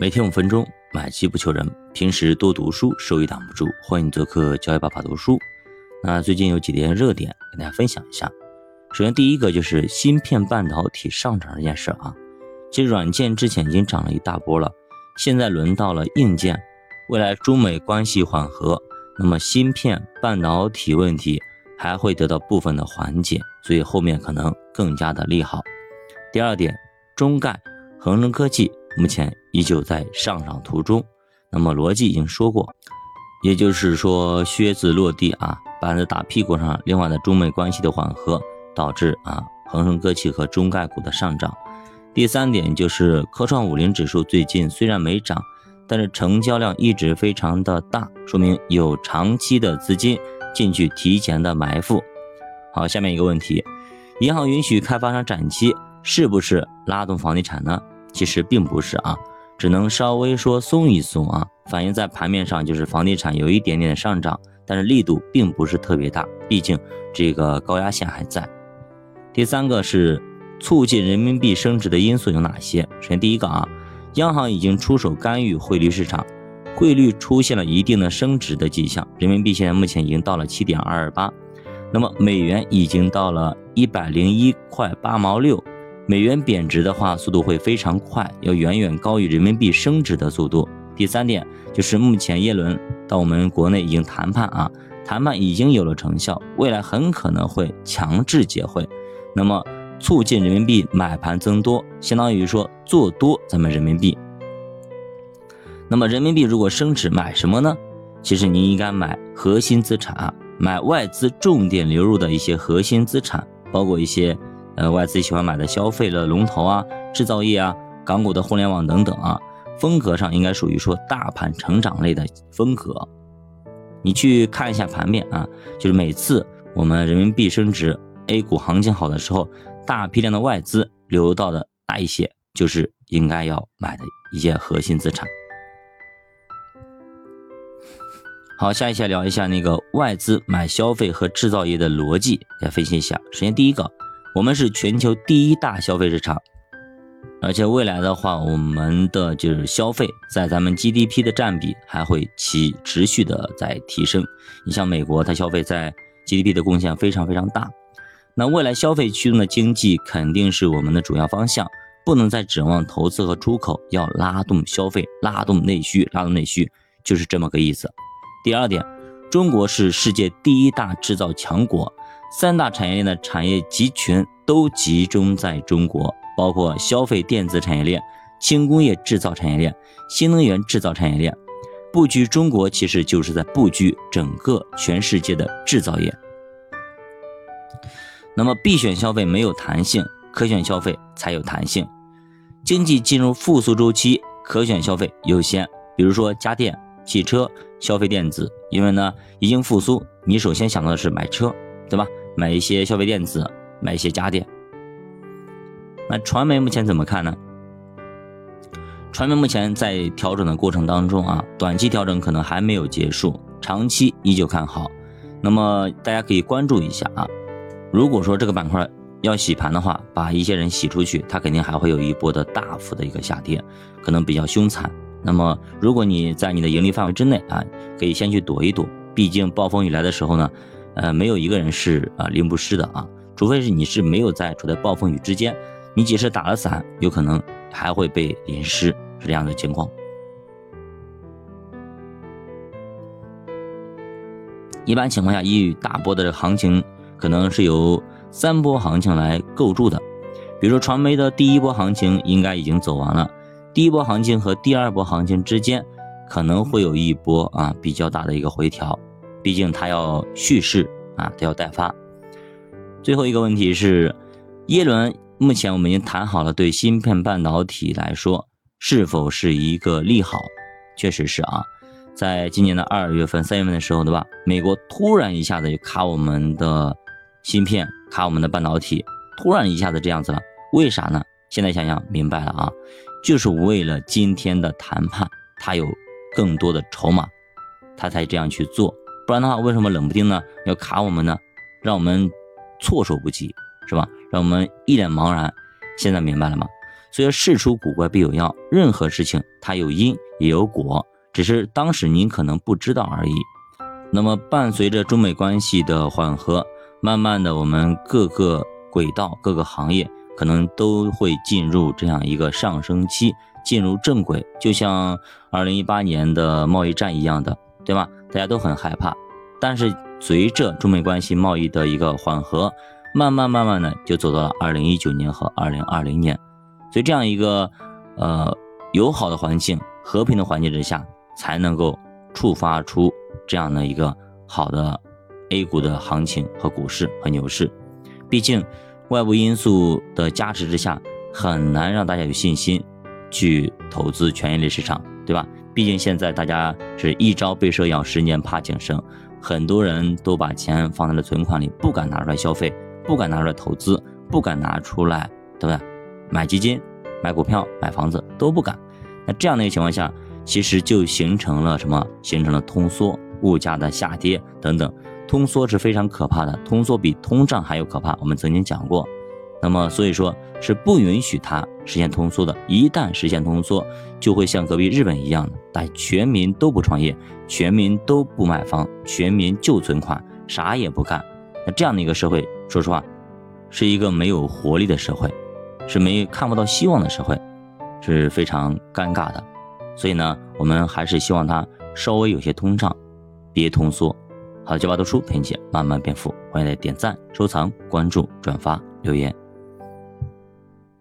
每天五分钟，买机不求人。平时多读书，收益挡不住。欢迎做客教育爸爸读书。那最近有几点热点跟大家分享一下。首先，第一个就是芯片半导体上涨这件事啊。其实软件之前已经涨了一大波了，现在轮到了硬件。未来中美关系缓和，那么芯片半导体问题还会得到部分的缓解，所以后面可能更加的利好。第二点，中概、恒生科技。目前依旧在上涨途中，那么逻辑已经说过，也就是说靴子落地啊，板子打屁股上。另外呢，中美关系的缓和导致啊恒生科技和中概股的上涨。第三点就是科创五零指数最近虽然没涨，但是成交量一直非常的大，说明有长期的资金进去提前的埋伏。好，下面一个问题，银行允许开发商展期，是不是拉动房地产呢？其实并不是啊，只能稍微说松一松啊，反映在盘面上就是房地产有一点点上涨，但是力度并不是特别大，毕竟这个高压线还在。第三个是促进人民币升值的因素有哪些？首先第一个啊，央行已经出手干预汇率市场，汇率出现了一定的升值的迹象，人民币现在目前已经到了七点二二八，那么美元已经到了一百零一块八毛六。美元贬值的话，速度会非常快，要远远高于人民币升值的速度。第三点就是目前耶伦到我们国内已经谈判啊，谈判已经有了成效，未来很可能会强制结汇，那么促进人民币买盘增多，相当于说做多咱们人民币。那么人民币如果升值，买什么呢？其实您应该买核心资产，买外资重点流入的一些核心资产，包括一些。呃，外资喜欢买的消费的龙头啊，制造业啊，港股的互联网等等啊，风格上应该属于说大盘成长类的风格。你去看一下盘面啊，就是每次我们人民币升值，A 股行情好的时候，大批量的外资流到的那一些，就是应该要买的一些核心资产。好，下一下聊一下那个外资买消费和制造业的逻辑，来分析一下。首先第一个。我们是全球第一大消费市场，而且未来的话，我们的就是消费在咱们 GDP 的占比还会起持续的在提升。你像美国，它消费在 GDP 的贡献非常非常大。那未来消费驱动的经济肯定是我们的主要方向，不能再指望投资和出口，要拉动消费，拉动内需，拉动内需就是这么个意思。第二点，中国是世界第一大制造强国。三大产业链的产业集群都集中在中国，包括消费电子产业链、轻工业制造产业链、新能源制造产业链。布局中国其实就是在布局整个全世界的制造业。那么必选消费没有弹性，可选消费才有弹性。经济进入复苏周期，可选消费优先。比如说家电、汽车、消费电子，因为呢已经复苏，你首先想到的是买车，对吧？买一些消费电子，买一些家电。那传媒目前怎么看呢？传媒目前在调整的过程当中啊，短期调整可能还没有结束，长期依旧看好。那么大家可以关注一下啊。如果说这个板块要洗盘的话，把一些人洗出去，它肯定还会有一波的大幅的一个下跌，可能比较凶残。那么如果你在你的盈利范围之内啊，可以先去躲一躲，毕竟暴风雨来的时候呢。呃，没有一个人是啊淋不湿的啊，除非是你是没有在处在暴风雨之间，你即使打了伞，有可能还会被淋湿，是这样的情况。一般情况下，一大波的行情可能是由三波行情来构筑的，比如说传媒的第一波行情应该已经走完了，第一波行情和第二波行情之间可能会有一波啊比较大的一个回调。毕竟它要蓄势啊，它要待发。最后一个问题是，耶伦目前我们已经谈好了，对芯片半导体来说是否是一个利好？确实是啊，在今年的二月份、三月份的时候，对吧？美国突然一下子就卡我们的芯片，卡我们的半导体，突然一下子这样子了，为啥呢？现在想想明白了啊，就是为了今天的谈判，他有更多的筹码，他才这样去做。不然的话，为什么冷不丁呢要卡我们呢？让我们措手不及，是吧？让我们一脸茫然。现在明白了吗？所以事出古怪必有妖，任何事情它有因也有果，只是当时您可能不知道而已。那么伴随着中美关系的缓和，慢慢的我们各个轨道、各个行业可能都会进入这样一个上升期，进入正轨，就像二零一八年的贸易战一样的，对吧？大家都很害怕，但是随着中美关系贸易的一个缓和。慢慢慢慢的就走到了二零一九年和二零二零年，所以这样一个呃友好的环境、和平的环境之下，才能够触发出这样的一个好的 A 股的行情和股市和牛市。毕竟外部因素的加持之下，很难让大家有信心去投资权益类市场，对吧？毕竟现在大家是一朝被蛇咬，十年怕井绳，很多人都把钱放在了存款里，不敢拿出来消费。不敢拿出来投资，不敢拿出来，对不对？买基金、买股票、买房子都不敢。那这样的一个情况下，其实就形成了什么？形成了通缩、物价的下跌等等。通缩是非常可怕的，通缩比通胀还要可怕。我们曾经讲过。那么所以说是不允许它实现通缩的。一旦实现通缩，就会像隔壁日本一样的，哎全民都不创业，全民都不买房，全民就存款，啥也不干。那这样的一个社会。说实话，是一个没有活力的社会，是没看不到希望的社会，是非常尴尬的。所以呢，我们还是希望它稍微有些通胀，别通缩。好，九八读书陪你慢慢变富，欢迎来点赞、收藏、关注、转发、留言。